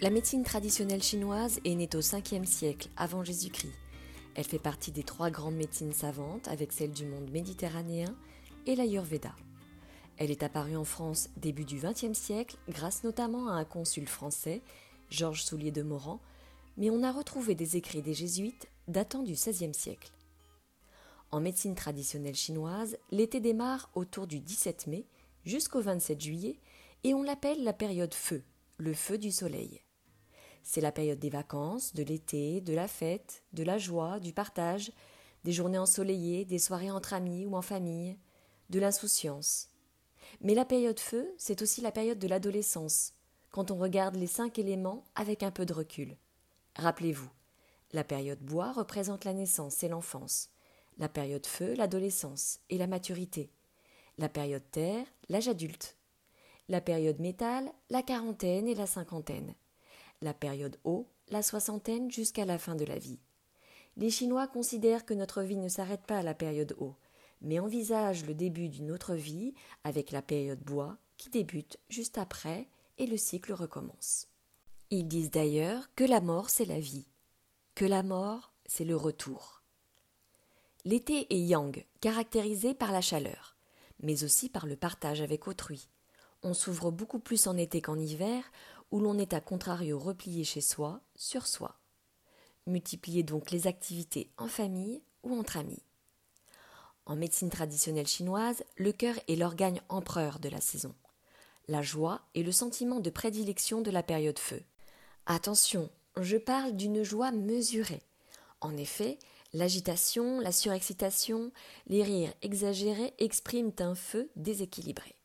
La médecine traditionnelle chinoise est née au 5e siècle avant Jésus-Christ. Elle fait partie des trois grandes médecines savantes avec celle du monde méditerranéen et l'Ayurveda. Elle est apparue en France début du XXe siècle grâce notamment à un consul français, Georges Soulier de Morand, mais on a retrouvé des écrits des jésuites datant du XVIe siècle. En médecine traditionnelle chinoise, l'été démarre autour du 17 mai jusqu'au 27 juillet et on l'appelle la période feu, le feu du soleil. C'est la période des vacances, de l'été, de la fête, de la joie, du partage, des journées ensoleillées, des soirées entre amis ou en famille, de l'insouciance. Mais la période feu, c'est aussi la période de l'adolescence, quand on regarde les cinq éléments avec un peu de recul. Rappelez-vous, la période bois représente la naissance et l'enfance, la période feu, l'adolescence et la maturité, la période terre, l'âge adulte, la période métal, la quarantaine et la cinquantaine, la période eau, la soixantaine jusqu'à la fin de la vie. Les Chinois considèrent que notre vie ne s'arrête pas à la période eau, mais envisagent le début d'une autre vie avec la période bois qui débute juste après et le cycle recommence. Ils disent d'ailleurs que la mort c'est la vie, que la mort c'est le retour. L'été est yang, caractérisé par la chaleur, mais aussi par le partage avec autrui. On s'ouvre beaucoup plus en été qu'en hiver, où l'on est à contrario replié chez soi, sur soi. Multipliez donc les activités en famille ou entre amis. En médecine traditionnelle chinoise, le cœur est l'organe empereur de la saison. La joie est le sentiment de prédilection de la période feu. Attention, je parle d'une joie mesurée. En effet, l'agitation, la surexcitation, les rires exagérés expriment un feu déséquilibré.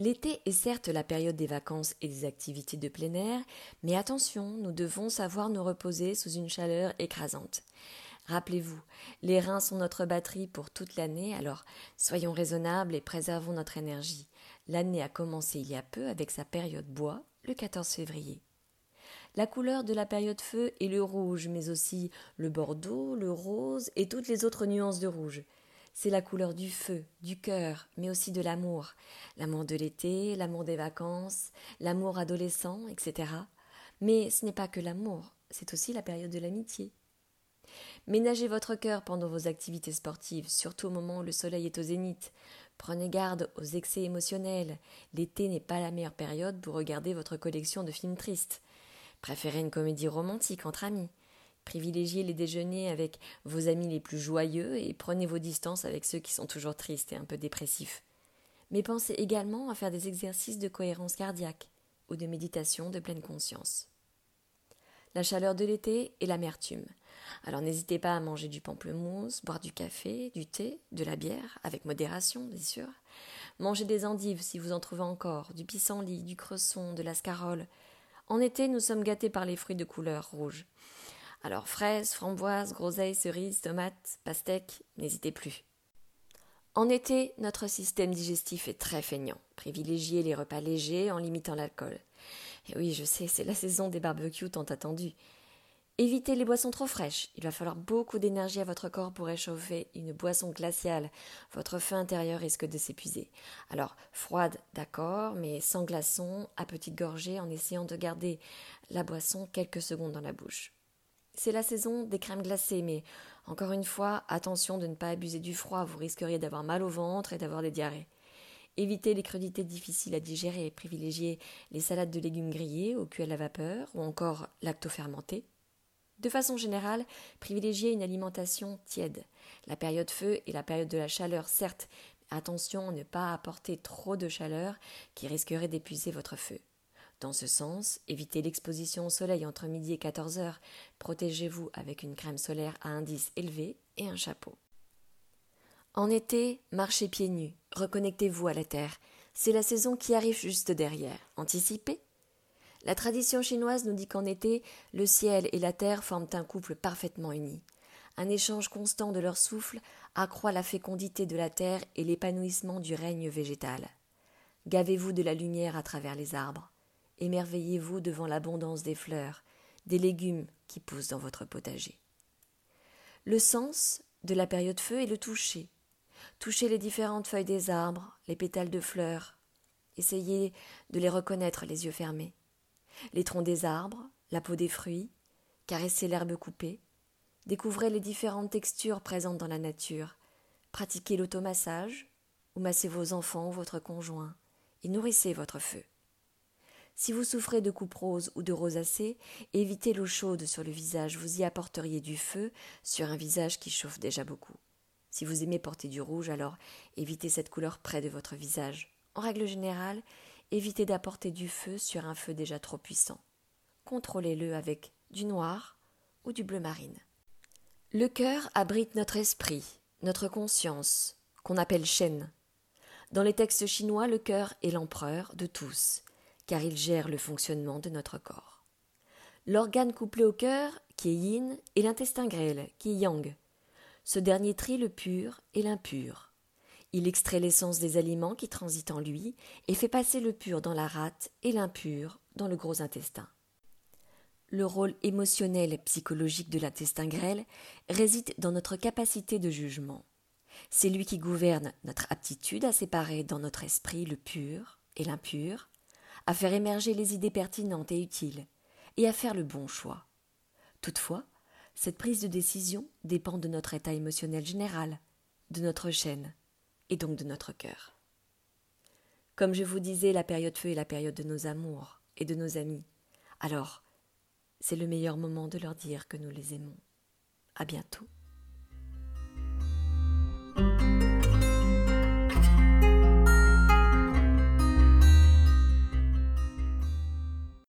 L'été est certes la période des vacances et des activités de plein air, mais attention, nous devons savoir nous reposer sous une chaleur écrasante. Rappelez-vous, les reins sont notre batterie pour toute l'année, alors soyons raisonnables et préservons notre énergie. L'année a commencé il y a peu avec sa période bois, le 14 février. La couleur de la période feu est le rouge, mais aussi le bordeaux, le rose et toutes les autres nuances de rouge. C'est la couleur du feu, du cœur, mais aussi de l'amour. L'amour de l'été, l'amour des vacances, l'amour adolescent, etc. Mais ce n'est pas que l'amour, c'est aussi la période de l'amitié. Ménagez votre cœur pendant vos activités sportives, surtout au moment où le soleil est au zénith. Prenez garde aux excès émotionnels. L'été n'est pas la meilleure période pour regarder votre collection de films tristes. Préférez une comédie romantique entre amis. Privilégiez les déjeuners avec vos amis les plus joyeux et prenez vos distances avec ceux qui sont toujours tristes et un peu dépressifs. Mais pensez également à faire des exercices de cohérence cardiaque ou de méditation de pleine conscience. La chaleur de l'été et l'amertume. Alors n'hésitez pas à manger du pamplemousse, boire du café, du thé, de la bière, avec modération bien sûr. Mangez des endives si vous en trouvez encore, du pissenlit, du cresson, de la scarole. En été, nous sommes gâtés par les fruits de couleur rouge. Alors fraises, framboises, groseilles, cerises, tomates, pastèques, n'hésitez plus. En été, notre système digestif est très feignant. Privilégiez les repas légers en limitant l'alcool. Et oui, je sais, c'est la saison des barbecues tant attendus. Évitez les boissons trop fraîches. Il va falloir beaucoup d'énergie à votre corps pour réchauffer une boisson glaciale. Votre feu intérieur risque de s'épuiser. Alors, froide, d'accord, mais sans glaçons, à petite gorgée, en essayant de garder la boisson quelques secondes dans la bouche. C'est la saison des crèmes glacées, mais encore une fois, attention de ne pas abuser du froid, vous risqueriez d'avoir mal au ventre et d'avoir des diarrhées. Évitez les crudités difficiles à digérer, privilégiez les salades de légumes grillés au cuit à la vapeur ou encore lactofermentées. De façon générale, privilégiez une alimentation tiède. La période feu et la période de la chaleur, certes, attention à ne pas apporter trop de chaleur qui risquerait d'épuiser votre feu. Dans ce sens, évitez l'exposition au soleil entre midi et 14 heures. Protégez-vous avec une crème solaire à indice élevé et un chapeau. En été, marchez pieds nus, reconnectez-vous à la terre. C'est la saison qui arrive juste derrière. Anticipez La tradition chinoise nous dit qu'en été, le ciel et la terre forment un couple parfaitement uni. Un échange constant de leur souffle accroît la fécondité de la terre et l'épanouissement du règne végétal. Gavez-vous de la lumière à travers les arbres? Émerveillez-vous devant l'abondance des fleurs, des légumes qui poussent dans votre potager. Le sens de la période feu est le toucher. Touchez les différentes feuilles des arbres, les pétales de fleurs. Essayez de les reconnaître les yeux fermés. Les troncs des arbres, la peau des fruits, caressez l'herbe coupée. Découvrez les différentes textures présentes dans la nature. Pratiquez l'automassage, ou massez vos enfants ou votre conjoint, et nourrissez votre feu. Si vous souffrez de coupe rose ou de rosacée, évitez l'eau chaude sur le visage, vous y apporteriez du feu sur un visage qui chauffe déjà beaucoup. Si vous aimez porter du rouge, alors évitez cette couleur près de votre visage. En règle générale, évitez d'apporter du feu sur un feu déjà trop puissant. Contrôlez-le avec du noir ou du bleu marine. Le cœur abrite notre esprit, notre conscience, qu'on appelle Shen. Dans les textes chinois, le cœur est l'empereur de tous car il gère le fonctionnement de notre corps. L'organe couplé au cœur, qui est yin, et l'intestin grêle, qui est yang. Ce dernier trie le pur et l'impur. Il extrait l'essence des aliments qui transitent en lui et fait passer le pur dans la rate et l'impur dans le gros intestin. Le rôle émotionnel et psychologique de l'intestin grêle réside dans notre capacité de jugement. C'est lui qui gouverne notre aptitude à séparer dans notre esprit le pur et l'impur, à faire émerger les idées pertinentes et utiles, et à faire le bon choix. Toutefois, cette prise de décision dépend de notre état émotionnel général, de notre chaîne, et donc de notre cœur. Comme je vous disais, la période feu est la période de nos amours et de nos amis. Alors, c'est le meilleur moment de leur dire que nous les aimons. À bientôt.